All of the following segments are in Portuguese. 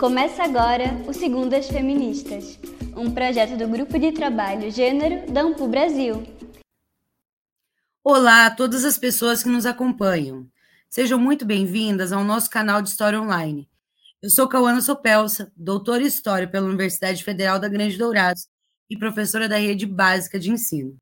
Começa agora o Segundas Feministas, um projeto do Grupo de Trabalho Gênero da Ampu Brasil. Olá a todas as pessoas que nos acompanham. Sejam muito bem-vindas ao nosso canal de História Online. Eu sou Cauana Sopelsa, doutora em História pela Universidade Federal da Grande Dourados e professora da Rede Básica de Ensino.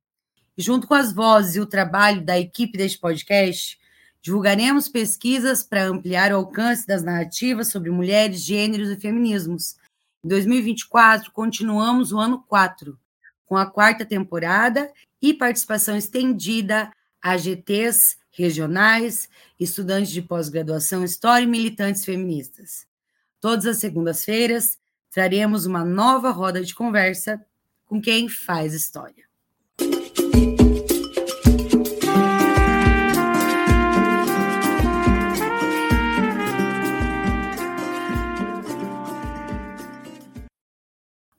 Junto com as vozes e o trabalho da equipe deste podcast, Divulgaremos pesquisas para ampliar o alcance das narrativas sobre mulheres, gêneros e feminismos. Em 2024, continuamos o ano 4, com a quarta temporada e participação estendida a GTs regionais, estudantes de pós-graduação História e militantes feministas. Todas as segundas-feiras, traremos uma nova roda de conversa com quem faz história.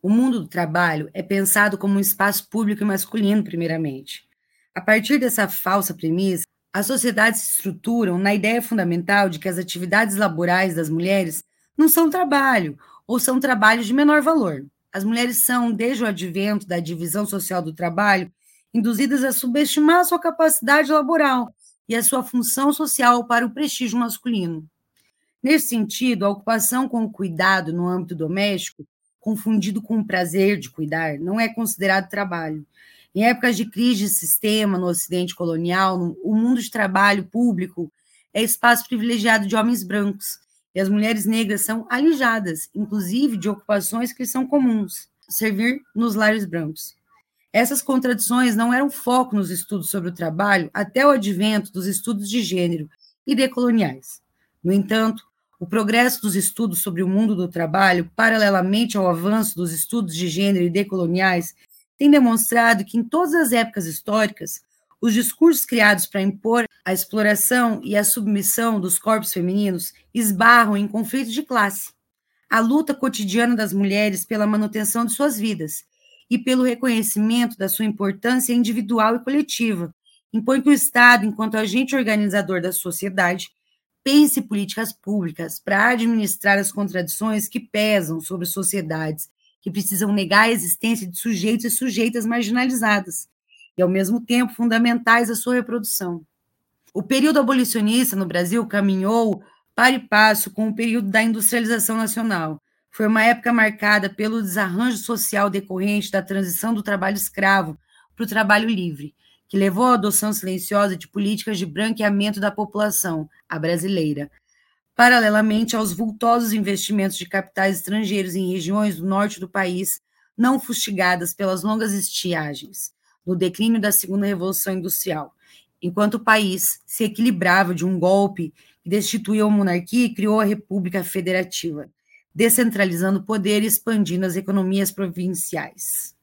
O mundo do trabalho é pensado como um espaço público e masculino, primeiramente. A partir dessa falsa premissa, as sociedades se estruturam na ideia fundamental de que as atividades laborais das mulheres não são trabalho, ou são trabalhos de menor valor. As mulheres são, desde o advento da divisão social do trabalho, induzidas a subestimar a sua capacidade laboral e a sua função social para o prestígio masculino. Nesse sentido, a ocupação com cuidado no âmbito doméstico confundido com o prazer de cuidar, não é considerado trabalho. Em épocas de crise de sistema no Ocidente colonial, o mundo de trabalho público é espaço privilegiado de homens brancos, e as mulheres negras são alijadas, inclusive de ocupações que são comuns, servir nos lares brancos. Essas contradições não eram foco nos estudos sobre o trabalho até o advento dos estudos de gênero e decoloniais. No entanto, o progresso dos estudos sobre o mundo do trabalho, paralelamente ao avanço dos estudos de gênero e decoloniais, tem demonstrado que em todas as épocas históricas, os discursos criados para impor a exploração e a submissão dos corpos femininos esbarram em conflitos de classe. A luta cotidiana das mulheres pela manutenção de suas vidas e pelo reconhecimento da sua importância individual e coletiva impõe que o Estado, enquanto agente organizador da sociedade, pense políticas públicas para administrar as contradições que pesam sobre sociedades que precisam negar a existência de sujeitos e sujeitas marginalizadas e, ao mesmo tempo, fundamentais à sua reprodução. O período abolicionista no Brasil caminhou para e passo com o período da industrialização nacional. Foi uma época marcada pelo desarranjo social decorrente da transição do trabalho escravo para o trabalho livre, que levou à adoção silenciosa de políticas de branqueamento da população, a brasileira, paralelamente aos vultosos investimentos de capitais estrangeiros em regiões do norte do país, não fustigadas pelas longas estiagens, no declínio da segunda revolução industrial, enquanto o país se equilibrava de um golpe que destituiu a monarquia e criou a República Federativa, descentralizando o poder e expandindo as economias provinciais.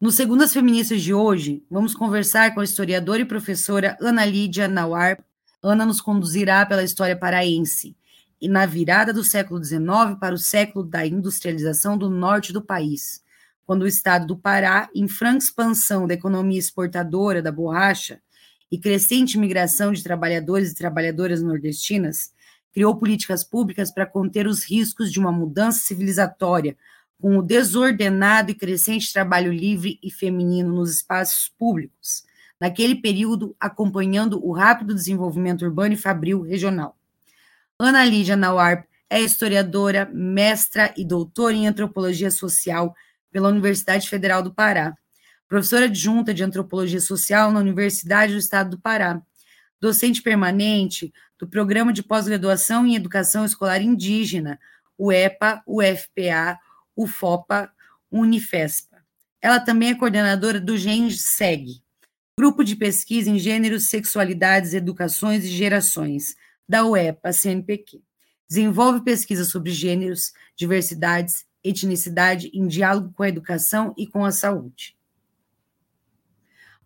No Segundas Feministas de hoje, vamos conversar com a historiadora e professora Ana Lídia Nauar. Ana nos conduzirá pela história paraense e na virada do século XIX para o século da industrialização do norte do país, quando o estado do Pará, em franca expansão da economia exportadora da borracha e crescente migração de trabalhadores e trabalhadoras nordestinas, criou políticas públicas para conter os riscos de uma mudança civilizatória com o desordenado e crescente trabalho livre e feminino nos espaços públicos, naquele período acompanhando o rápido desenvolvimento urbano e fabril regional. Ana Lídia Nauar é historiadora, mestra e doutora em antropologia social pela Universidade Federal do Pará, professora adjunta de antropologia social na Universidade do Estado do Pará, docente permanente do Programa de Pós-Graduação em Educação Escolar Indígena, o EPA, UFPA, UFOPA, Unifespa. Ela também é coordenadora do GenSeg, Grupo de Pesquisa em Gêneros, Sexualidades, Educações e Gerações, da UEPA, CNPq. Desenvolve pesquisa sobre gêneros, diversidades, etnicidade em diálogo com a educação e com a saúde.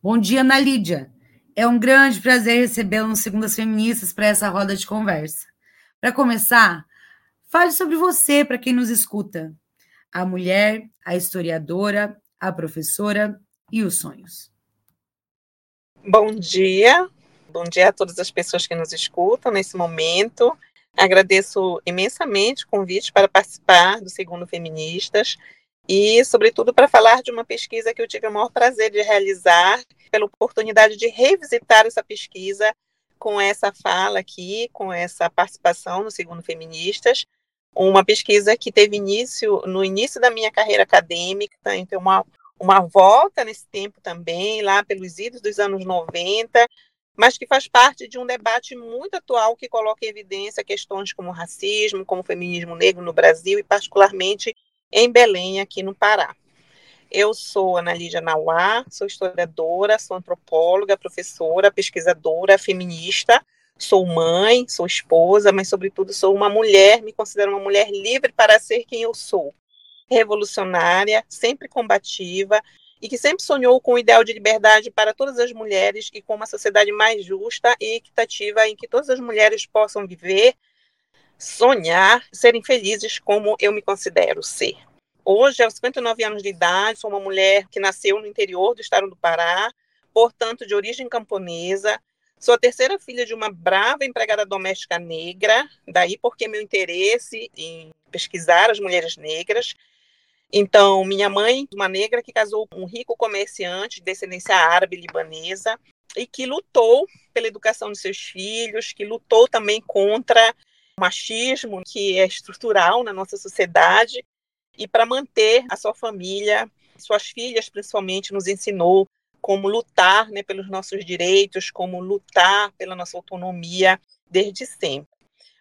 Bom dia, Ana Lídia. É um grande prazer recebê-la no Segundas Feministas para essa roda de conversa. Para começar, fale sobre você para quem nos escuta a mulher, a historiadora, a professora e os sonhos. Bom dia, bom dia a todas as pessoas que nos escutam nesse momento. Agradeço imensamente o convite para participar do Segundo Feministas e, sobretudo, para falar de uma pesquisa que eu tive o maior prazer de realizar, pela oportunidade de revisitar essa pesquisa com essa fala aqui, com essa participação no Segundo Feministas, uma pesquisa que teve início no início da minha carreira acadêmica, então uma, uma volta nesse tempo também, lá pelos idos dos anos 90, mas que faz parte de um debate muito atual que coloca em evidência questões como racismo, como feminismo negro no Brasil e particularmente em Belém, aqui no Pará. Eu sou Ana Lídia Nauá, sou historiadora, sou antropóloga, professora, pesquisadora, feminista, sou mãe, sou esposa, mas sobretudo sou uma mulher, me considero uma mulher livre para ser quem eu sou. Revolucionária, sempre combativa, e que sempre sonhou com o ideal de liberdade para todas as mulheres e com uma sociedade mais justa e equitativa em que todas as mulheres possam viver, sonhar, serem felizes como eu me considero ser. Hoje, aos 59 anos de idade, sou uma mulher que nasceu no interior do estado do Pará, portanto, de origem camponesa. Sou a terceira filha de uma brava empregada doméstica negra, daí porque meu interesse em pesquisar as mulheres negras. Então, minha mãe, uma negra que casou com um rico comerciante de descendência árabe libanesa e que lutou pela educação de seus filhos, que lutou também contra o machismo que é estrutural na nossa sociedade. E para manter a sua família, suas filhas principalmente nos ensinou como lutar né, pelos nossos direitos, como lutar pela nossa autonomia desde sempre.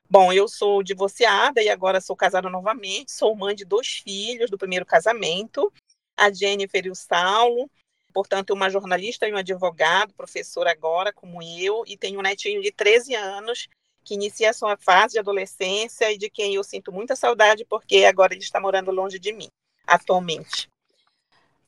Bom, eu sou divorciada e agora sou casada novamente. Sou mãe de dois filhos do primeiro casamento, a Jennifer e o Saulo. Portanto, uma jornalista e um advogado, professor agora, como eu, e tenho um netinho de 13 anos que inicia a sua fase de adolescência e de quem eu sinto muita saudade porque agora ele está morando longe de mim, atualmente.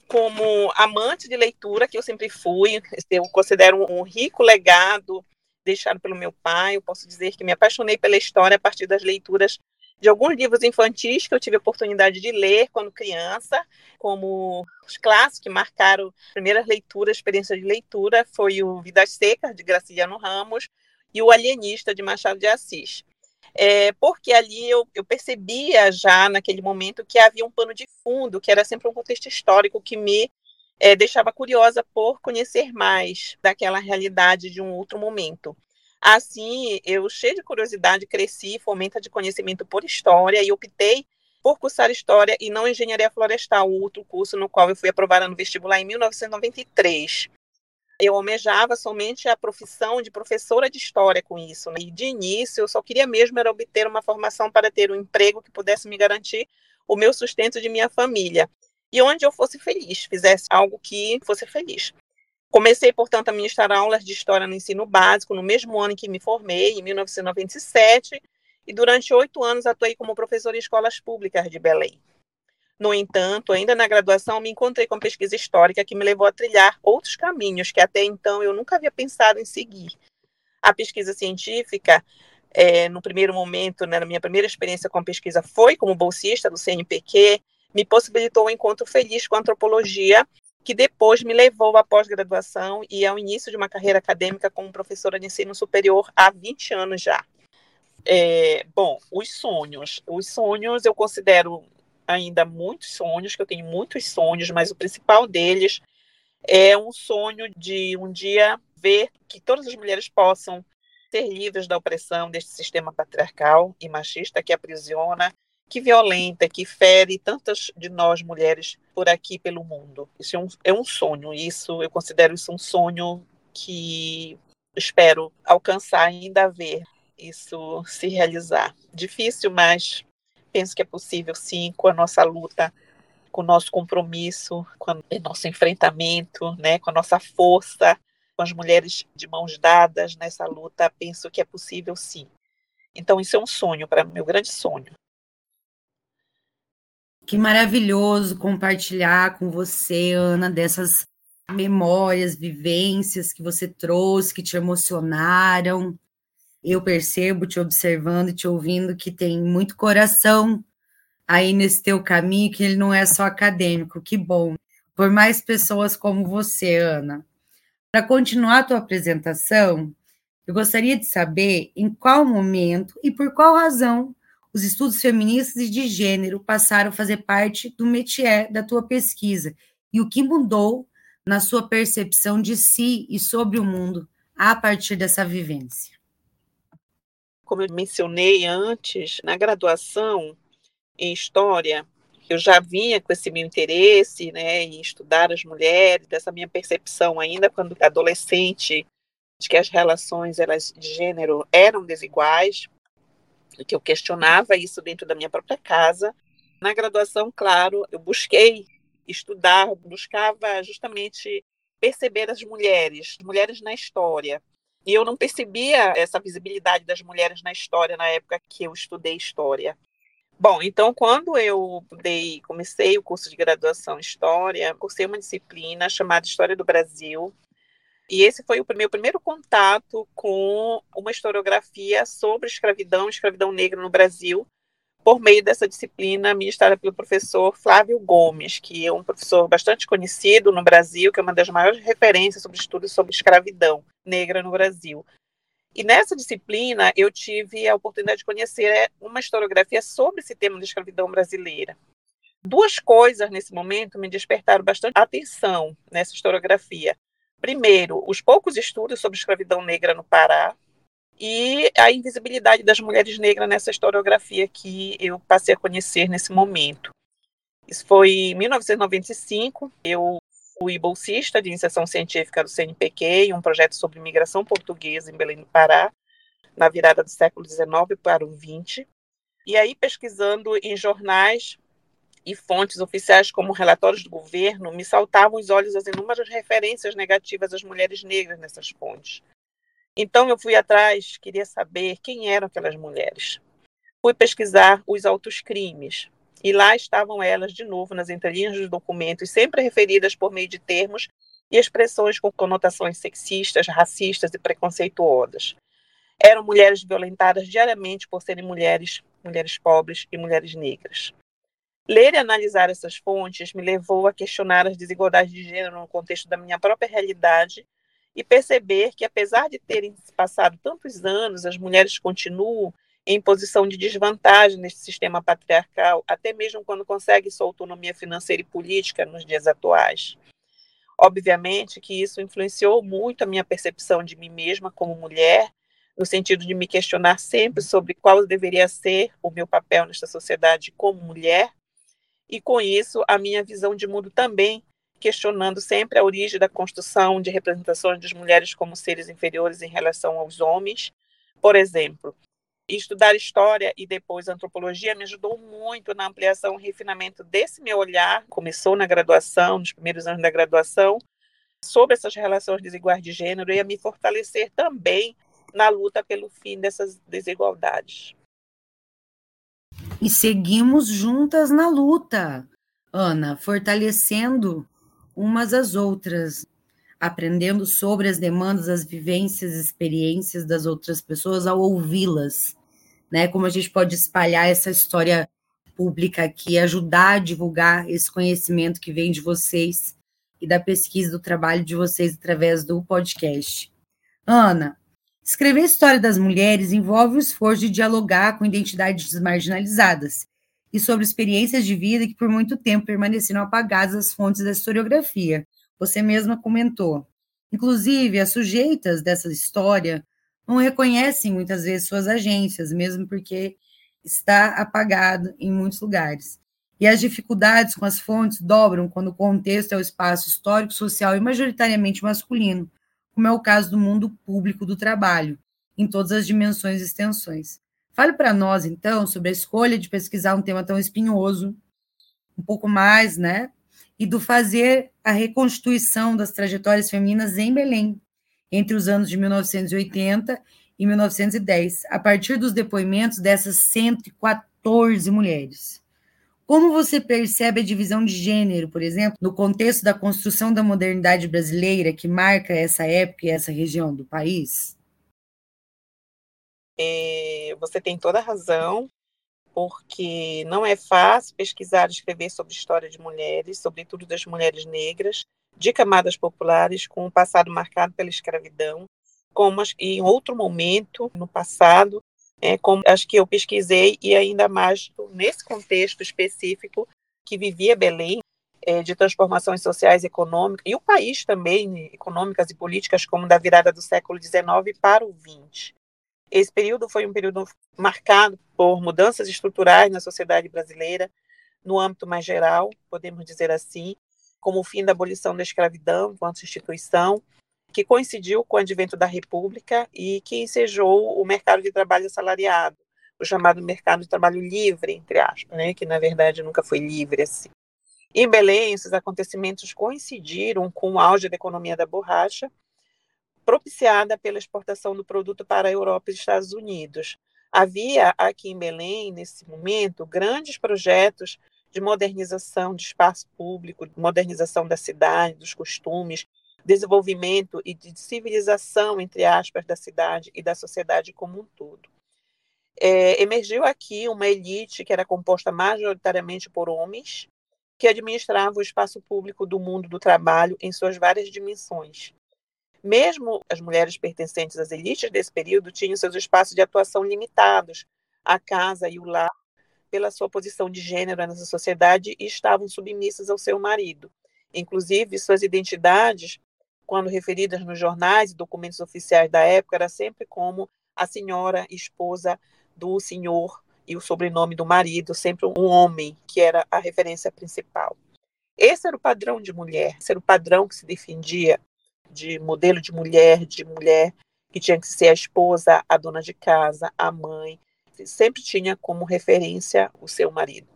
Como amante de leitura, que eu sempre fui, eu considero um rico legado deixado pelo meu pai. Eu posso dizer que me apaixonei pela história a partir das leituras de alguns livros infantis que eu tive a oportunidade de ler quando criança, como os clássicos que marcaram primeiras leituras, experiência de leitura, foi o Vidas Secas, de Graciliano Ramos, e o Alienista, de Machado de Assis. É, porque ali eu, eu percebia já naquele momento que havia um pano de fundo, que era sempre um contexto histórico que me é, deixava curiosa por conhecer mais daquela realidade de um outro momento. Assim, eu, cheia de curiosidade, cresci, fomenta de conhecimento por história e optei por cursar História e não Engenharia Florestal, outro curso no qual eu fui aprovada no vestibular em 1993. Eu almejava somente a profissão de professora de História com isso. Né? E de início, eu só queria mesmo era obter uma formação para ter um emprego que pudesse me garantir o meu sustento de minha família e onde eu fosse feliz, fizesse algo que fosse feliz. Comecei, portanto, a ministrar aulas de história no ensino básico no mesmo ano em que me formei, em 1997, e durante oito anos atuei como professora em escolas públicas de Belém. No entanto, ainda na graduação, me encontrei com pesquisa histórica que me levou a trilhar outros caminhos que até então eu nunca havia pensado em seguir. A pesquisa científica, é, no primeiro momento, né, na minha primeira experiência com pesquisa, foi como bolsista do CNPq, me possibilitou um encontro feliz com a antropologia, que depois me levou à pós-graduação e ao início de uma carreira acadêmica como professora de ensino superior há 20 anos já. É, bom, os sonhos. Os sonhos eu considero ainda muitos sonhos, que eu tenho muitos sonhos, mas o principal deles é um sonho de um dia ver que todas as mulheres possam ser livres da opressão deste sistema patriarcal e machista que aprisiona que violenta, que fere tantas de nós mulheres por aqui pelo mundo. Isso é um, é um sonho, isso eu considero isso um sonho que espero alcançar ainda ver isso se realizar. Difícil, mas penso que é possível sim com a nossa luta, com o nosso compromisso, com o nosso enfrentamento, né, com a nossa força, com as mulheres de mãos dadas nessa luta, penso que é possível sim. Então isso é um sonho para meu grande sonho. Que maravilhoso compartilhar com você, Ana, dessas memórias, vivências que você trouxe, que te emocionaram. Eu percebo, te observando e te ouvindo, que tem muito coração aí nesse teu caminho, que ele não é só acadêmico. Que bom. Por mais pessoas como você, Ana. Para continuar a tua apresentação, Eu gostaria de saber em qual momento e por qual razão os estudos feministas e de gênero passaram a fazer parte do métier da tua pesquisa e o que mudou na sua percepção de si e sobre o mundo a partir dessa vivência. Como eu mencionei antes, na graduação em História, eu já vinha com esse meu interesse né, em estudar as mulheres, dessa minha percepção ainda quando adolescente, de que as relações elas, de gênero eram desiguais, que eu questionava isso dentro da minha própria casa. Na graduação, claro, eu busquei estudar, buscava justamente perceber as mulheres, mulheres na história. E eu não percebia essa visibilidade das mulheres na história na época que eu estudei história. Bom, então quando eu dei, comecei o curso de graduação em História, cursei uma disciplina chamada História do Brasil, e esse foi o meu primeiro contato com uma historiografia sobre escravidão, escravidão negra no Brasil, por meio dessa disciplina ministrada pelo professor Flávio Gomes, que é um professor bastante conhecido no Brasil, que é uma das maiores referências sobre estudos sobre escravidão negra no Brasil. E nessa disciplina eu tive a oportunidade de conhecer é, uma historiografia sobre esse tema de escravidão brasileira. Duas coisas nesse momento me despertaram bastante atenção nessa historiografia. Primeiro, os poucos estudos sobre escravidão negra no Pará e a invisibilidade das mulheres negras nessa historiografia que eu passei a conhecer nesse momento. Isso foi em 1995. Eu fui bolsista de iniciação científica do CNPq, um projeto sobre imigração portuguesa em Belém do Pará, na virada do século XIX para o XX. E aí, pesquisando em jornais e fontes oficiais como relatórios do governo, me saltavam os olhos as inúmeras referências negativas às mulheres negras nessas fontes. Então eu fui atrás, queria saber quem eram aquelas mulheres. Fui pesquisar os altos crimes, e lá estavam elas de novo nas entrelinhas dos documentos, sempre referidas por meio de termos e expressões com conotações sexistas, racistas e preconceituosas. Eram mulheres violentadas diariamente por serem mulheres, mulheres pobres e mulheres negras. Ler e analisar essas fontes me levou a questionar as desigualdades de gênero no contexto da minha própria realidade e perceber que, apesar de terem passado tantos anos, as mulheres continuam em posição de desvantagem neste sistema patriarcal, até mesmo quando consegue sua autonomia financeira e política nos dias atuais. Obviamente que isso influenciou muito a minha percepção de mim mesma como mulher, no sentido de me questionar sempre sobre qual deveria ser o meu papel nesta sociedade como mulher, e com isso a minha visão de mundo também, questionando sempre a origem da construção de representações das mulheres como seres inferiores em relação aos homens. Por exemplo, estudar história e depois antropologia me ajudou muito na ampliação e refinamento desse meu olhar. Começou na graduação, nos primeiros anos da graduação, sobre essas relações desiguais de gênero e a me fortalecer também na luta pelo fim dessas desigualdades. E seguimos juntas na luta, Ana, fortalecendo umas às outras, aprendendo sobre as demandas, as vivências, experiências das outras pessoas ao ouvi-las, né? Como a gente pode espalhar essa história pública aqui, ajudar a divulgar esse conhecimento que vem de vocês e da pesquisa do trabalho de vocês através do podcast. Ana, escrever a história das mulheres envolve o esforço de dialogar com identidades marginalizadas e sobre experiências de vida que por muito tempo permaneceram apagadas das fontes da historiografia, você mesma comentou. Inclusive, as sujeitas dessa história não reconhecem muitas vezes suas agências, mesmo porque está apagado em muitos lugares. E as dificuldades com as fontes dobram quando o contexto é o espaço histórico, social e majoritariamente masculino, como é o caso do mundo público do trabalho, em todas as dimensões e extensões. Fale para nós, então, sobre a escolha de pesquisar um tema tão espinhoso, um pouco mais, né, e do fazer a reconstituição das trajetórias femininas em Belém, entre os anos de 1980 e 1910, a partir dos depoimentos dessas 114 mulheres. Como você percebe a divisão de gênero, por exemplo, no contexto da construção da modernidade brasileira que marca essa época e essa região do país? É, você tem toda a razão porque não é fácil pesquisar e escrever sobre história de mulheres, sobretudo das mulheres negras, de camadas populares, com um passado marcado pela escravidão. como em outro momento no passado, é, como as que eu pesquisei e ainda mais nesse contexto específico que vivia Belém, é, de transformações sociais e econômicas, e o país também, econômicas e políticas, como da virada do século XIX para o XX. Esse período foi um período marcado por mudanças estruturais na sociedade brasileira, no âmbito mais geral, podemos dizer assim, como o fim da abolição da escravidão enquanto instituição, que coincidiu com o advento da República e que ensejou o mercado de trabalho assalariado, o chamado mercado de trabalho livre, entre aspas, né, que na verdade nunca foi livre assim. Em Belém, esses acontecimentos coincidiram com o auge da economia da borracha, propiciada pela exportação do produto para a Europa e Estados Unidos. Havia aqui em Belém, nesse momento, grandes projetos de modernização de espaço público, modernização da cidade, dos costumes, desenvolvimento e de civilização, entre aspas, da cidade e da sociedade como um todo. É, emergiu aqui uma elite que era composta majoritariamente por homens, que administrava o espaço público do mundo do trabalho em suas várias dimensões. Mesmo as mulheres pertencentes às elites desse período tinham seus espaços de atuação limitados, a casa e o lar, pela sua posição de gênero nessa sociedade e estavam submissas ao seu marido. Inclusive, suas identidades, quando referidas nos jornais e documentos oficiais da época, era sempre como a senhora esposa do senhor e o sobrenome do marido, sempre um homem, que era a referência principal. Esse era o padrão de mulher, esse era o padrão que se defendia de modelo de mulher, de mulher que tinha que ser a esposa, a dona de casa, a mãe, sempre tinha como referência o seu marido.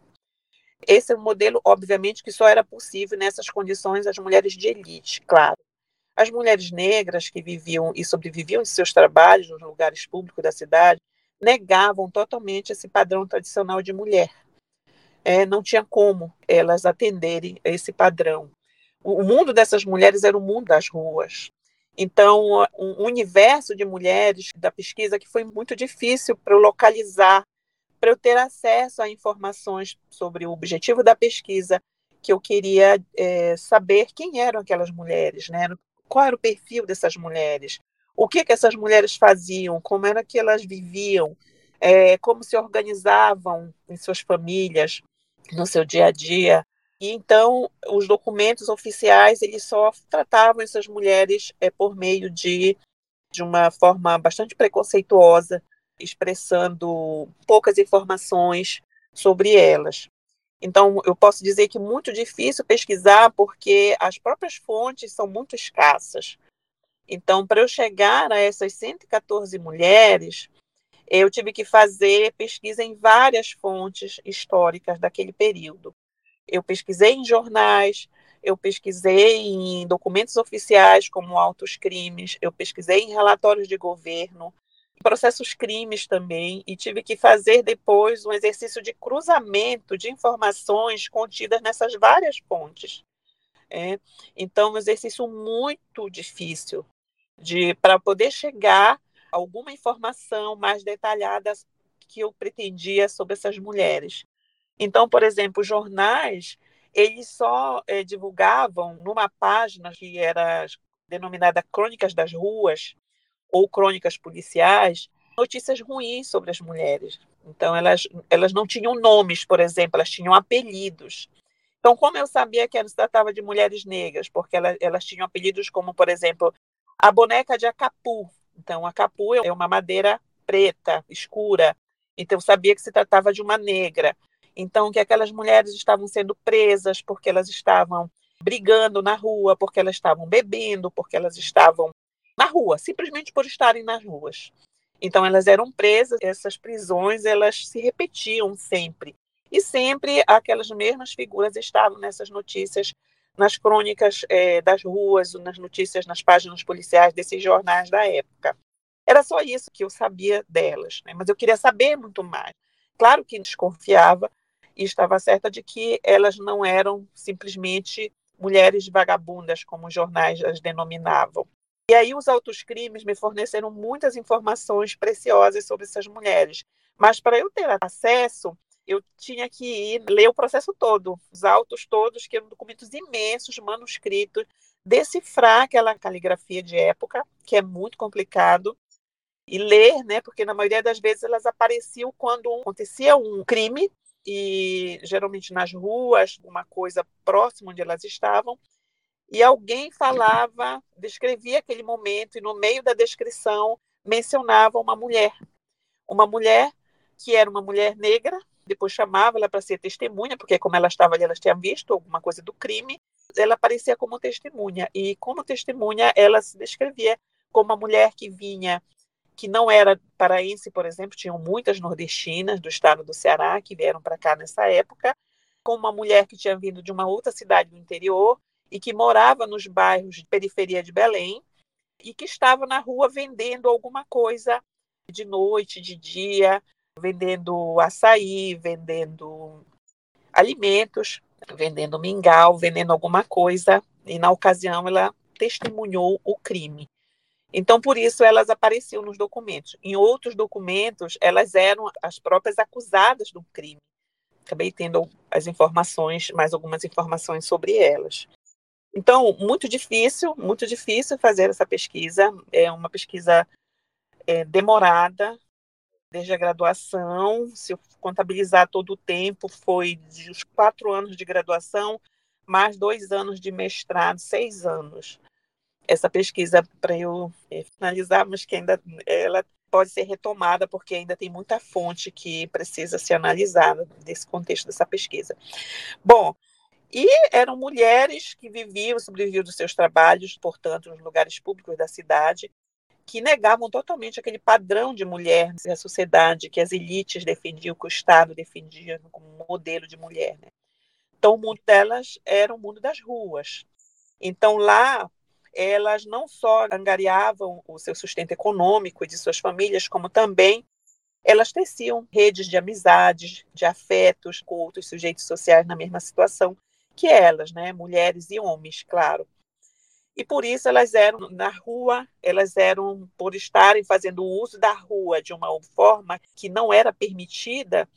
Esse é um modelo, obviamente, que só era possível nessas condições as mulheres de elite, claro. As mulheres negras que viviam e sobreviviam de seus trabalhos nos lugares públicos da cidade negavam totalmente esse padrão tradicional de mulher. É, não tinha como elas atenderem a esse padrão. O, mundo dessas mulheres era o mundo das ruas. Então, um universo de mulheres da pesquisa que foi muito difícil para eu localizar, para eu ter acesso a informações sobre o objetivo da pesquisa, que eu queria é, saber quem eram aquelas mulheres, né? qual era o perfil dessas mulheres, o que, que essas mulheres faziam, como era que elas viviam, é, como se organizavam em suas famílias, no seu dia a dia. E então os documentos oficiais eles só tratavam essas mulheres é, por meio de de uma forma bastante preconceituosa, expressando poucas informações sobre elas. Então, eu posso dizer que é muito difícil pesquisar porque as próprias fontes são muito escassas. Então, para eu chegar a essas 114 mulheres, eu tive que fazer pesquisa em várias fontes históricas daquele período. Eu pesquisei em jornais, eu pesquisei em documentos oficiais, como altos crimes, eu pesquisei em relatórios de governo, processos crimes também, e tive que fazer depois um exercício de cruzamento de informações contidas nessas várias fontes. É, então, um exercício muito difícil, de para poder chegar a alguma informação mais detalhada que eu pretendia sobre essas mulheres. Então, por exemplo, jornais, eles só é, divulgavam numa página que era denominada Crônicas das Ruas ou Crônicas Policiais, notícias ruins sobre as mulheres. Então, elas, elas não tinham nomes, por exemplo, elas tinham apelidos. Então, como eu sabia que se tratava de mulheres negras, porque elas, elas tinham apelidos como, por exemplo, a boneca de Acapu. Então, Acapu é uma madeira preta, escura. Então, eu sabia que se tratava de uma negra. Então, que aquelas mulheres estavam sendo presas porque elas estavam brigando na rua, porque elas estavam bebendo, porque elas estavam na rua, simplesmente por estarem nas ruas. Então, elas eram presas, essas prisões, elas se repetiam sempre. E sempre aquelas mesmas figuras estavam nessas notícias nas crônicas é, das ruas, nas notícias, nas páginas policiais desses jornais da época. Era só isso que eu sabia delas, né? mas eu queria saber muito mais. Claro que desconfiava e estava certa de que elas não eram simplesmente mulheres vagabundas, como os jornais as denominavam. E aí os autos crimes me forneceram muitas informações preciosas sobre essas mulheres. Mas para eu ter acesso, eu tinha que ir ler o processo todo, os autos todos, que eram documentos imensos, manuscritos, decifrar aquela caligrafia de época, que é muito complicado, e ler, né, porque na maioria das vezes elas apareciam quando acontecia um crime, e geralmente nas ruas, uma coisa próxima onde elas estavam, e alguém falava, descrevia aquele momento, e no meio da descrição mencionava uma mulher. Uma mulher que era uma mulher negra, depois chamava ela para ser testemunha, porque como ela estava ali, ela tinha visto alguma coisa do crime, ela aparecia como testemunha. E como testemunha, ela se descrevia como uma mulher que vinha, que não era paraense, por exemplo, tinham muitas nordestinas do estado do Ceará que vieram para cá nessa época, como uma mulher que tinha vindo de uma outra cidade do interior e que morava nos bairros de periferia de Belém e que estava na rua vendendo alguma coisa de noite, de dia, vendendo açaí, vendendo alimentos, vendendo mingau, vendendo alguma coisa, e na ocasião ela testemunhou o crime. Então, por isso, elas apareciam nos documentos. Em outros documentos, elas eram as próprias acusadas do crime. Acabei tendo as informações, mais algumas informações sobre elas. Então, muito difícil, muito difícil fazer essa pesquisa. É uma pesquisa é, demorada, desde a graduação. Se eu contabilizar todo o tempo, foi de os quatro anos de graduação, mais dois anos de mestrado, seis anos. Essa pesquisa para eu é, finalizar, mas que ainda ela pode ser retomada porque ainda tem muita fonte que precisa ser analisada desse contexto dessa pesquisa. Bom, e eram mulheres que viviam, sobreviviam dos seus trabalhos, portanto, nos lugares públicos da cidade, que negavam totalmente aquele padrão de mulher da sociedade que as elites defendiam, que o Estado defendia como modelo de mulher. Né? Então, o mundo delas era o mundo das ruas. Então, lá, elas não só angariavam o seu sustento econômico e de suas famílias, como também elas teciam redes de amizades, de afetos com outros sujeitos sociais na mesma situação que elas, né? Mulheres e homens, claro. E por isso elas eram na rua, elas eram por estarem fazendo uso da rua de uma forma que não era permitida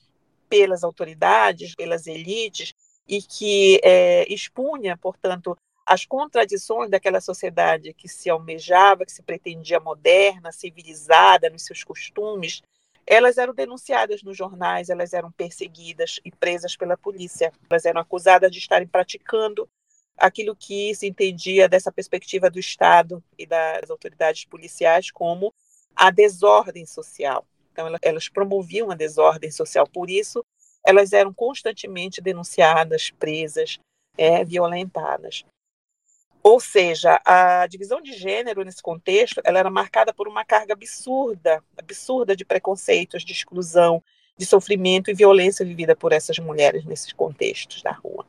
pelas autoridades, pelas elites, e que é, expunha, portanto, as contradições daquela sociedade que se almejava, que se pretendia moderna, civilizada nos seus costumes, elas eram denunciadas nos jornais, elas eram perseguidas e presas pela polícia. Elas eram acusadas de estarem praticando aquilo que se entendia dessa perspectiva do Estado e das autoridades policiais como a desordem social. Então, elas promoviam a desordem social, por isso, elas eram constantemente denunciadas, presas, é, violentadas. Ou seja, a divisão de gênero nesse contexto, ela era marcada por uma carga absurda, absurda de preconceitos, de exclusão, de sofrimento e violência vivida por essas mulheres nesses contextos da rua.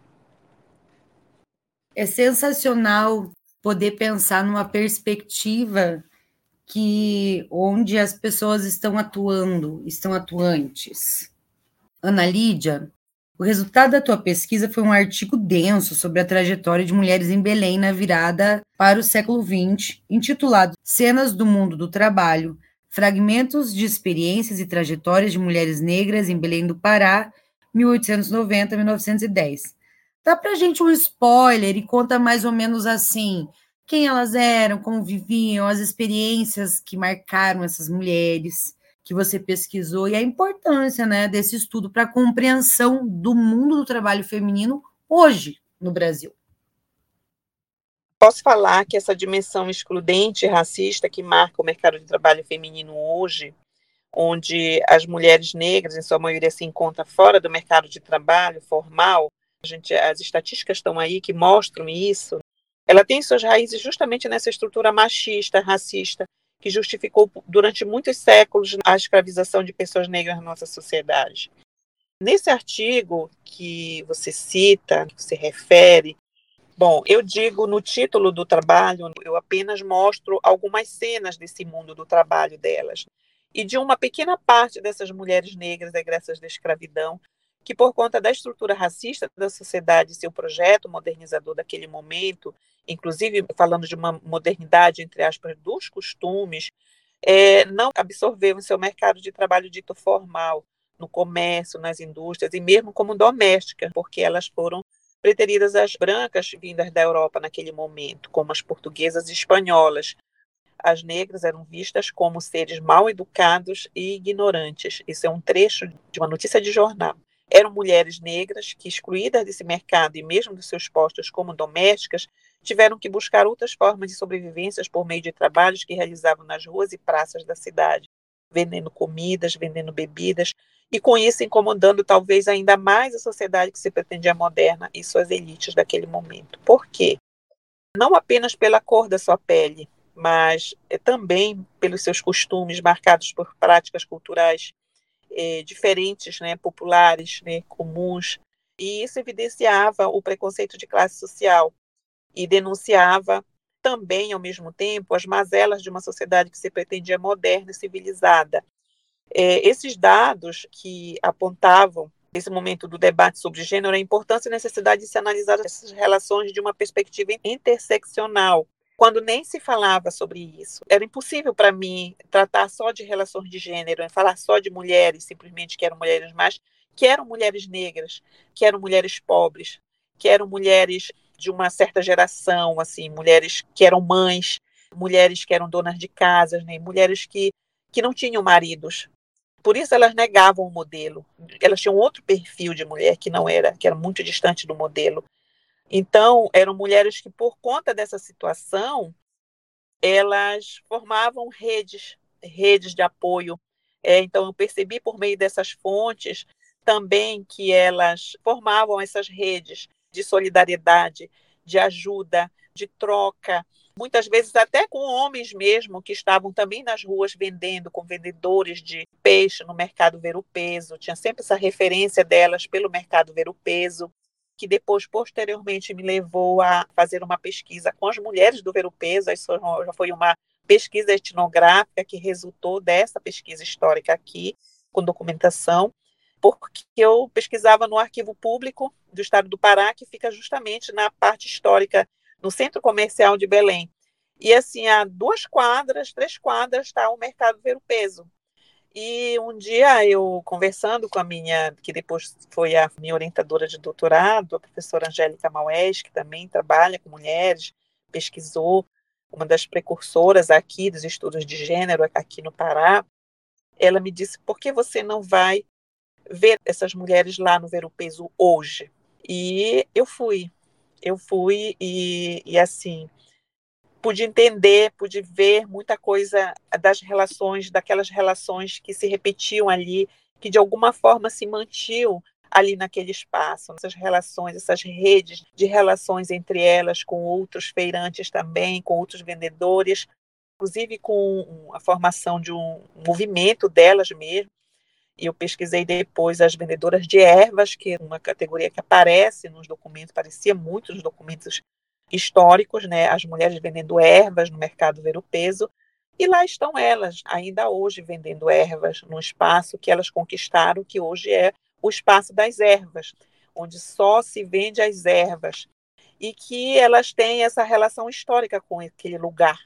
É sensacional poder pensar numa perspectiva que onde as pessoas estão atuando, estão atuantes. Ana Lídia, o resultado da tua pesquisa foi um artigo denso sobre a trajetória de mulheres em Belém na virada para o século XX, intitulado Cenas do Mundo do Trabalho, Fragmentos de Experiências e Trajetórias de Mulheres Negras em Belém do Pará, 1890-1910. Dá para gente um spoiler e conta mais ou menos assim quem elas eram, como viviam, as experiências que marcaram essas mulheres que você pesquisou e a importância né, desse estudo para a compreensão do mundo do trabalho feminino hoje no Brasil. Posso falar que essa dimensão excludente e racista que marca o mercado de trabalho feminino hoje, onde as mulheres negras, em sua maioria, se encontram fora do mercado de trabalho formal, a gente, as estatísticas estão aí que mostram isso, ela tem suas raízes justamente nessa estrutura machista, racista, que justificou durante muitos séculos a escravização de pessoas negras na nossa sociedade. Nesse artigo que você cita, que você refere, bom, eu digo no título do trabalho, eu apenas mostro algumas cenas desse mundo do trabalho delas e de uma pequena parte dessas mulheres negras egressas da escravidão que por conta da estrutura racista da sociedade, seu projeto modernizador daquele momento, inclusive falando de uma modernidade, entre aspas, dos costumes, é, não absorveu em seu mercado de trabalho dito formal, no comércio, nas indústrias e mesmo como domésticas, porque elas foram preteridas às brancas vindas da Europa naquele momento, como as portuguesas e espanholas. As negras eram vistas como seres mal educados e ignorantes. Isso é um trecho de uma notícia de jornal. Eram mulheres negras que, excluídas desse mercado e mesmo dos seus postos como domésticas, tiveram que buscar outras formas de sobrevivência por meio de trabalhos que realizavam nas ruas e praças da cidade, vendendo comidas, vendendo bebidas, e com isso incomodando talvez ainda mais a sociedade que se pretendia moderna e suas elites daquele momento. Por quê? Não apenas pela cor da sua pele, mas é, também pelos seus costumes marcados por práticas culturais é, diferentes, né, populares, né, comuns, e isso evidenciava o preconceito de classe social e denunciava também, ao mesmo tempo, as mazelas de uma sociedade que se pretendia moderna e civilizada. É, esses dados que apontavam nesse momento do debate sobre gênero a importância e necessidade de se analisar essas relações de uma perspectiva interseccional, quando nem se falava sobre isso. Era impossível para mim tratar só de relações de gênero, falar só de mulheres, simplesmente que eram mulheres mais, que eram mulheres negras, que eram mulheres pobres, que eram mulheres de uma certa geração, assim, mulheres que eram mães, mulheres que eram donas de casas, né, mulheres que, que não tinham maridos. Por isso elas negavam o modelo. Elas tinham outro perfil de mulher que não era, que era muito distante do modelo. Então, eram mulheres que, por conta dessa situação, elas formavam redes, redes de apoio. É, então, eu percebi por meio dessas fontes também que elas formavam essas redes de solidariedade, de ajuda, de troca, muitas vezes até com homens mesmo que estavam também nas ruas vendendo, com vendedores de peixe no mercado ver o peso. Tinha sempre essa referência delas pelo mercado ver o peso que depois, posteriormente, me levou a fazer uma pesquisa com as mulheres do Ver o Peso. Isso já foi uma pesquisa etnográfica que resultou dessa pesquisa histórica aqui, com documentação, porque eu pesquisava no Arquivo Público do Estado do Pará, que fica justamente na parte histórica, no Centro Comercial de Belém. E assim, a duas quadras, três quadras, está o Mercado Ver o Peso. E um dia eu conversando com a minha, que depois foi a minha orientadora de doutorado, a professora Angélica Maués, que também trabalha com mulheres, pesquisou, uma das precursoras aqui dos estudos de gênero aqui no Pará, ela me disse: por que você não vai ver essas mulheres lá no Ver o Peso hoje? E eu fui, eu fui e, e assim, pude entender, pude ver muita coisa das relações, daquelas relações que se repetiam ali, que de alguma forma se mantinham ali naquele espaço, essas relações, essas redes de relações entre elas com outros feirantes também, com outros vendedores, inclusive com a formação de um movimento delas mesmo. E eu pesquisei depois as vendedoras de ervas, que é uma categoria que aparece nos documentos, parecia muito nos documentos históricos, né, as mulheres vendendo ervas no mercado ver o peso, e lá estão elas, ainda hoje vendendo ervas no espaço que elas conquistaram, que hoje é o espaço das ervas, onde só se vende as ervas, e que elas têm essa relação histórica com aquele lugar.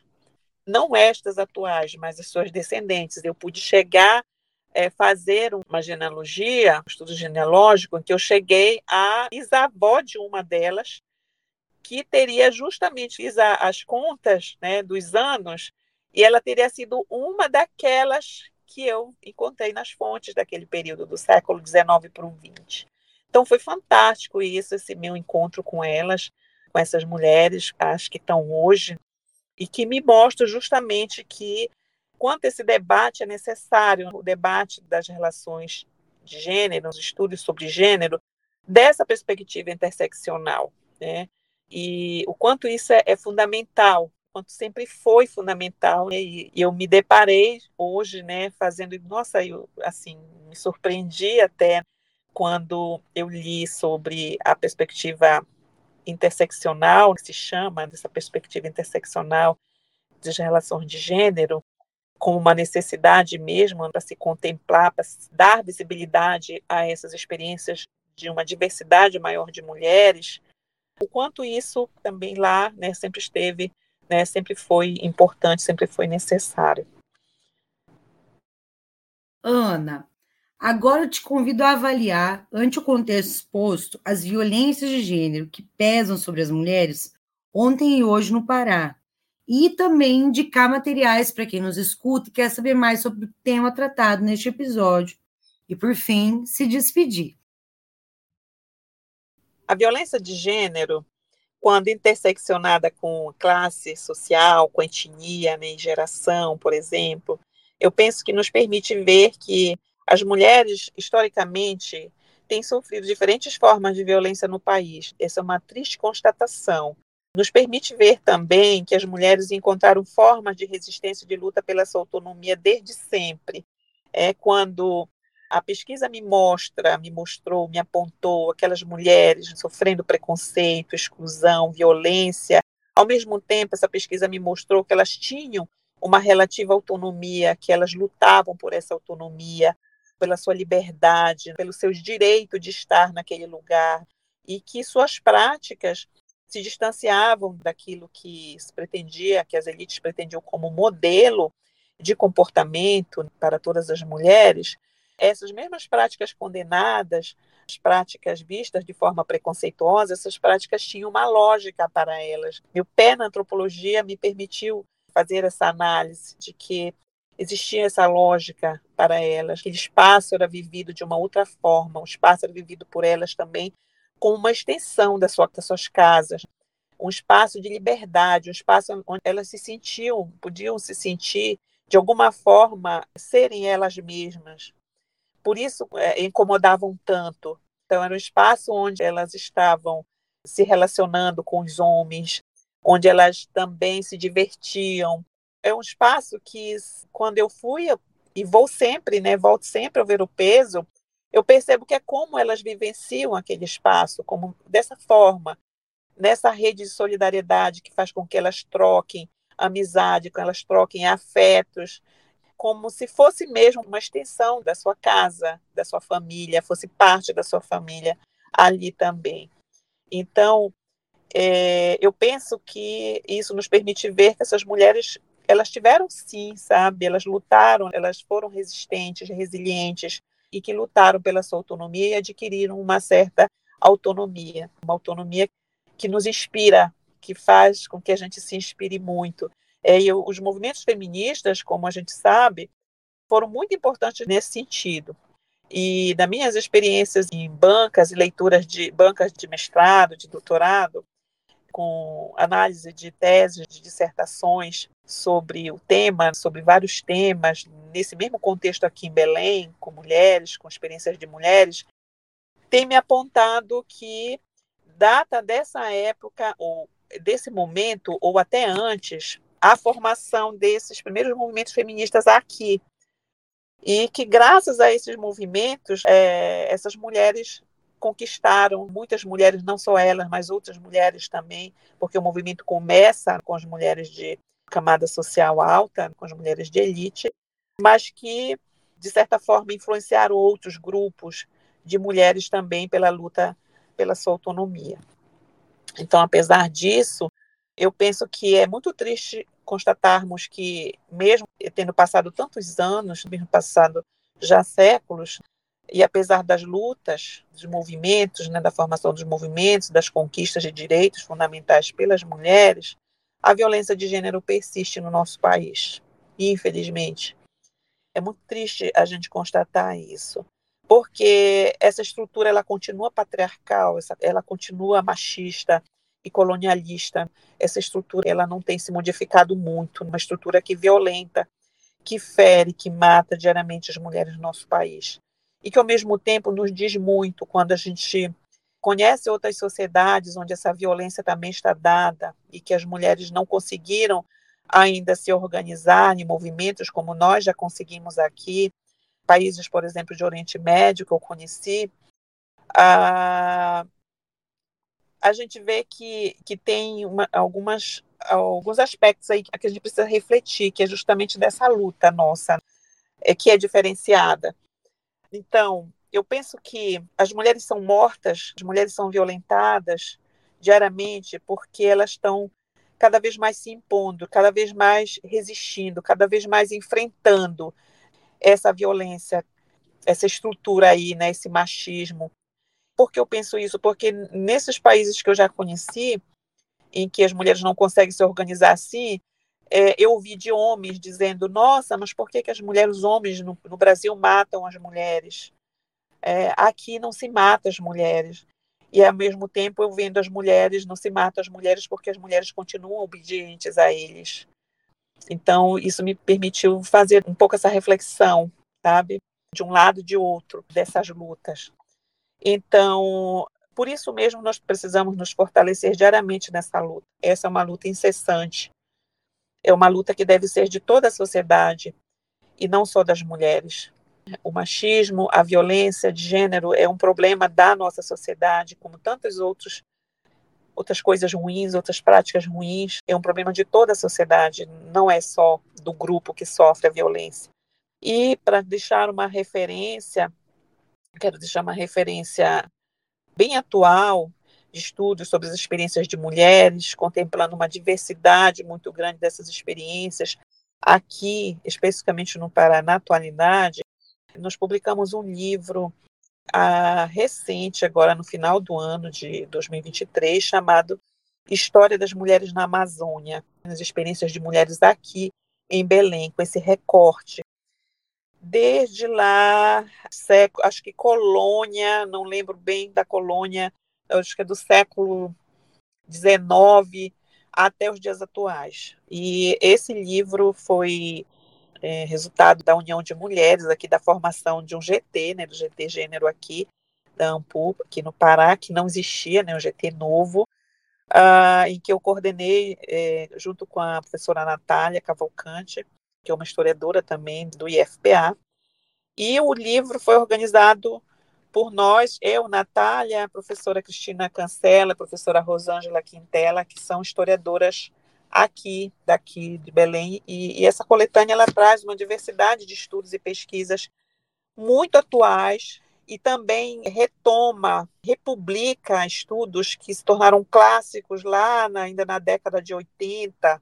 Não estas atuais, mas as suas descendentes. Eu pude chegar é, fazer uma genealogia, um estudo genealógico, em que eu cheguei à bisavó de uma delas, que teria justamente as contas né, dos anos e ela teria sido uma daquelas que eu encontrei nas fontes daquele período do século XIX para o XX. Então foi fantástico isso, esse meu encontro com elas, com essas mulheres, as que estão hoje, e que me mostra justamente que quanto esse debate é necessário, o debate das relações de gênero, os estudos sobre gênero, dessa perspectiva interseccional, né? E o quanto isso é, é fundamental, quanto sempre foi fundamental, né? e, eu me deparei hoje, né, fazendo, nossa, eu assim me surpreendi até quando eu li sobre a perspectiva interseccional, que se chama dessa perspectiva interseccional das relações de gênero, como uma necessidade mesmo para se contemplar, para dar visibilidade a essas experiências de uma diversidade maior de mulheres, o quanto isso também lá né, sempre esteve, né, sempre foi importante, sempre foi necessário. Ana, Agora eu te convido a avaliar, ante o contexto exposto, as violências de gênero que pesam sobre as mulheres ontem e hoje no Pará. E também indicar materiais para quem nos escuta e quer saber mais sobre o tema tratado neste episódio. E, por fim, se despedir. A violência de gênero, quando interseccionada com classe social, com etnia né, geração, por exemplo, eu penso que nos permite ver que as mulheres, historicamente, têm sofrido diferentes formas de violência no país. Essa é uma triste constatação. Nos permite ver também que as mulheres encontraram formas de resistência e de luta pela sua autonomia desde sempre. É quando a pesquisa me mostra, me mostrou, me apontou aquelas mulheres sofrendo preconceito, exclusão, violência. Ao mesmo tempo, essa pesquisa me mostrou que elas tinham uma relativa autonomia, que elas lutavam por essa autonomia, pela sua liberdade, pelos seus direitos de estar naquele lugar, e que suas práticas se distanciavam daquilo que se pretendia, que as elites pretendiam como modelo de comportamento para todas as mulheres, essas mesmas práticas condenadas, as práticas vistas de forma preconceituosa, essas práticas tinham uma lógica para elas. Meu pé na antropologia me permitiu fazer essa análise de que existia essa lógica para elas, que o espaço era vivido de uma outra forma, o espaço era vivido por elas também como uma extensão das, das suas casas, um espaço de liberdade, um espaço onde elas se sentiam, podiam se sentir de alguma forma serem elas mesmas. Por isso é, incomodavam tanto. Então era um espaço onde elas estavam se relacionando com os homens, onde elas também se divertiam. É um espaço que, quando eu fui, e vou sempre, né, volto sempre a ver o peso, eu percebo que é como elas vivenciam aquele espaço, como dessa forma, nessa rede de solidariedade que faz com que elas troquem amizade, que elas troquem afetos, como se fosse mesmo uma extensão da sua casa, da sua família, fosse parte da sua família ali também. Então, é, eu penso que isso nos permite ver que essas mulheres elas tiveram sim, sabe, elas lutaram, elas foram resistentes, resilientes e que lutaram pela sua autonomia e adquiriram uma certa autonomia, uma autonomia que nos inspira, que faz com que a gente se inspire muito. É, e os movimentos feministas, como a gente sabe, foram muito importantes nesse sentido. E das minhas experiências em bancas e leituras de bancas de mestrado, de doutorado, com análise de teses, de dissertações sobre o tema, sobre vários temas, nesse mesmo contexto aqui em Belém, com mulheres, com experiências de mulheres, tem me apontado que data dessa época, ou desse momento, ou até antes, a formação desses primeiros movimentos feministas aqui. E que, graças a esses movimentos, é, essas mulheres conquistaram muitas mulheres, não só elas, mas outras mulheres também, porque o movimento começa com as mulheres de camada social alta, com as mulheres de elite, mas que, de certa forma, influenciaram outros grupos de mulheres também pela luta pela sua autonomia. Então, apesar disso, eu penso que é muito triste constatarmos que, mesmo tendo passado tantos anos, mesmo passado já séculos, e apesar das lutas, dos movimentos, né, da formação dos movimentos, das conquistas de direitos fundamentais pelas mulheres, a violência de gênero persiste no nosso país. Infelizmente, é muito triste a gente constatar isso, porque essa estrutura ela continua patriarcal, ela continua machista e colonialista. Essa estrutura ela não tem se modificado muito, uma estrutura que violenta, que fere, que mata diariamente as mulheres do nosso país e que ao mesmo tempo nos diz muito quando a gente conhece outras sociedades onde essa violência também está dada e que as mulheres não conseguiram ainda se organizar em movimentos como nós já conseguimos aqui, países, por exemplo, de Oriente Médio que eu conheci, a, a gente vê que, que tem uma, algumas, alguns aspectos aí que a gente precisa refletir, que é justamente dessa luta nossa, é, que é diferenciada. Então, eu penso que as mulheres são mortas, as mulheres são violentadas diariamente porque elas estão cada vez mais se impondo, cada vez mais resistindo, cada vez mais enfrentando essa violência essa estrutura aí, né, esse machismo. Por que eu penso isso? Porque nesses países que eu já conheci, em que as mulheres não conseguem se organizar assim, é, eu ouvi de homens dizendo: Nossa, mas por que, que as mulheres, os homens no, no Brasil matam as mulheres? É, aqui não se mata as mulheres. E ao mesmo tempo eu vendo as mulheres, não se matam as mulheres porque as mulheres continuam obedientes a eles. Então, isso me permitiu fazer um pouco essa reflexão, sabe? De um lado e de outro, dessas lutas. Então, por isso mesmo, nós precisamos nos fortalecer diariamente nessa luta. Essa é uma luta incessante. É uma luta que deve ser de toda a sociedade e não só das mulheres. O machismo, a violência de gênero é um problema da nossa sociedade, como tantos outros outras coisas ruins, outras práticas ruins, é um problema de toda a sociedade, não é só do grupo que sofre a violência. E para deixar uma referência, quero deixar uma referência bem atual de estudos sobre as experiências de mulheres, contemplando uma diversidade muito grande dessas experiências. Aqui, especificamente no Paraná, na atualidade, nós publicamos um livro a, recente, agora no final do ano de 2023, chamado História das Mulheres na Amazônia, as experiências de mulheres aqui em Belém, com esse recorte. Desde lá, século, acho que colônia, não lembro bem da colônia, acho que é do século XIX até os dias atuais. E esse livro foi é, resultado da união de mulheres aqui, da formação de um GT, né, do GT Gênero aqui, da AMPU, aqui no Pará, que não existia, né, um GT novo, uh, em que eu coordenei, é, junto com a professora Natália Cavalcante, que é uma historiadora também do IFPA, e o livro foi organizado por nós, eu, Natália, a professora Cristina Cancela, a professora Rosângela Quintela, que são historiadoras aqui, daqui de Belém, e, e, essa coletânea ela traz uma diversidade de estudos e pesquisas muito atuais e também retoma, republica estudos que se tornaram clássicos lá na, ainda na década de 80,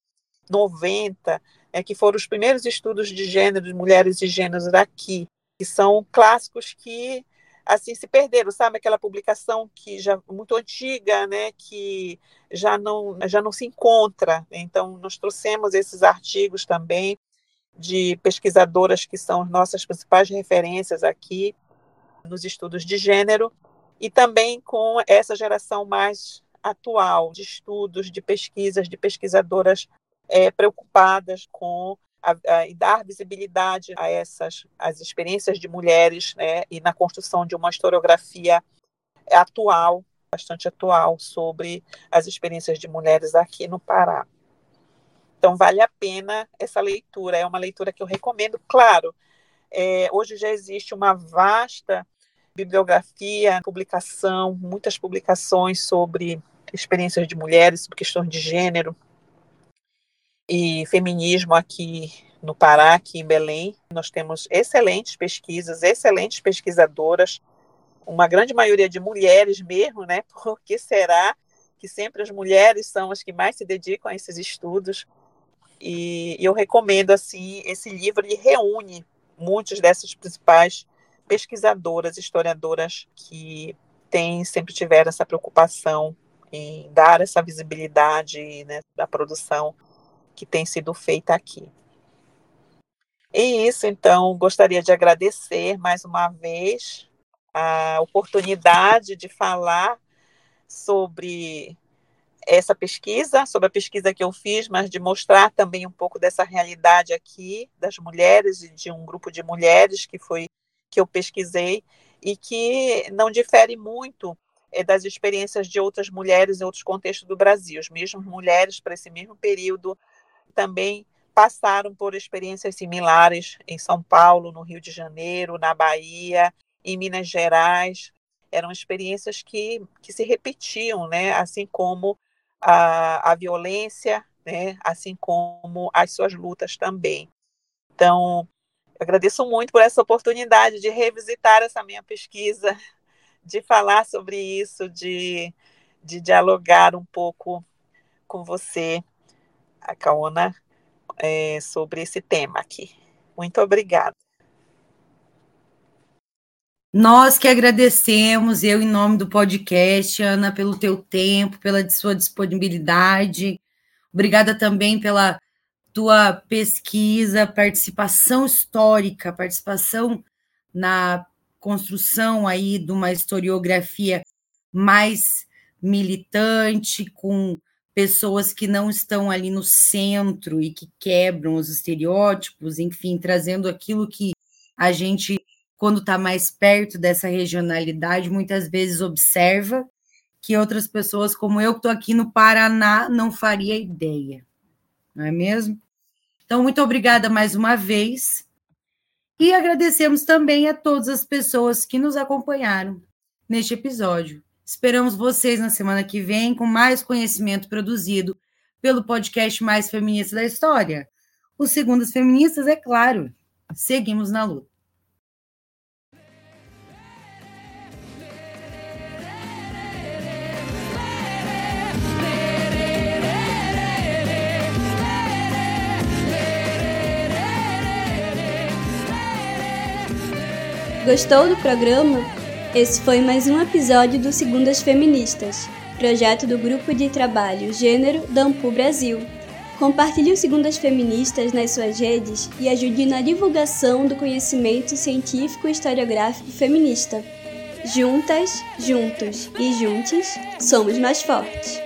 90, é, que foram os primeiros estudos de gênero, de mulheres e gêneros daqui, que são clássicos que assim se perderam, sabe aquela publicação que já muito antiga, né, que já não já não se encontra. Então nós trouxemos esses artigos também de pesquisadoras que são nossas principais referências aqui nos estudos de gênero e também com essa geração mais atual de estudos, de pesquisas, de pesquisadoras é, preocupadas com a, a, e dar visibilidade a essas as experiências de mulheres, né, e na construção de uma historiografia atual, bastante atual, sobre as experiências de mulheres aqui no Pará. Então, vale a pena essa leitura, é uma leitura que eu recomendo. Claro, é, hoje já existe uma vasta bibliografia, publicação, muitas publicações sobre experiências de mulheres, sobre questões de gênero, e feminismo aqui no Pará, aqui em Belém. Nós temos excelentes pesquisas, excelentes pesquisadoras, uma grande maioria de mulheres mesmo, né? Por que será que sempre as mulheres são as que mais se dedicam a esses estudos? E eu recomendo assim esse livro, ele reúne muitas dessas principais pesquisadoras, historiadoras que têm sempre tiveram essa preocupação em dar essa visibilidade né, da produção que tem sido feita aqui. E isso, então, gostaria de agradecer mais uma vez a oportunidade de falar sobre essa pesquisa, sobre a pesquisa que eu fiz, mas de mostrar também um pouco dessa realidade aqui das mulheres e de um grupo de mulheres que foi que eu pesquisei e que não difere muito é, das experiências de outras mulheres em outros contextos do Brasil. As mesmas mulheres para esse mesmo período também passaram por experiências similares em São Paulo, no Rio de Janeiro, na Bahia, em Minas Gerais. Eram experiências que, que se repetiam, né? assim como a, a violência, né? assim como as suas lutas também. Então, agradeço muito por essa oportunidade de revisitar essa minha pesquisa, de falar sobre isso, de, de dialogar um pouco com você a Kaona é, sobre esse tema aqui. Muito obrigada. Nós que agradecemos, eu em nome do podcast, Ana, pelo teu tempo, pela sua disponibilidade. Obrigada também pela tua pesquisa, participação histórica, participação na construção aí de uma historiografia mais militante, com pessoas que não estão ali no centro e que quebram os estereótipos, enfim, trazendo aquilo que a gente, quando está mais perto dessa regionalidade, muitas vezes observa que outras pessoas, como eu, que estou aqui no Paraná, não faria ideia, não é mesmo? Então, muito obrigada mais uma vez. E agradecemos também a todas as pessoas que nos acompanharam neste episódio. Esperamos vocês na semana que vem com mais conhecimento produzido pelo podcast mais feminista da história. Os Segundas Feministas, é claro. Seguimos na luta. Gostou do programa? Esse foi mais um episódio do Segundas Feministas, projeto do Grupo de Trabalho Gênero da Ampu Brasil. Compartilhe o Segundas Feministas nas suas redes e ajude na divulgação do conhecimento científico e historiográfico feminista. Juntas, juntos e juntos, somos mais fortes.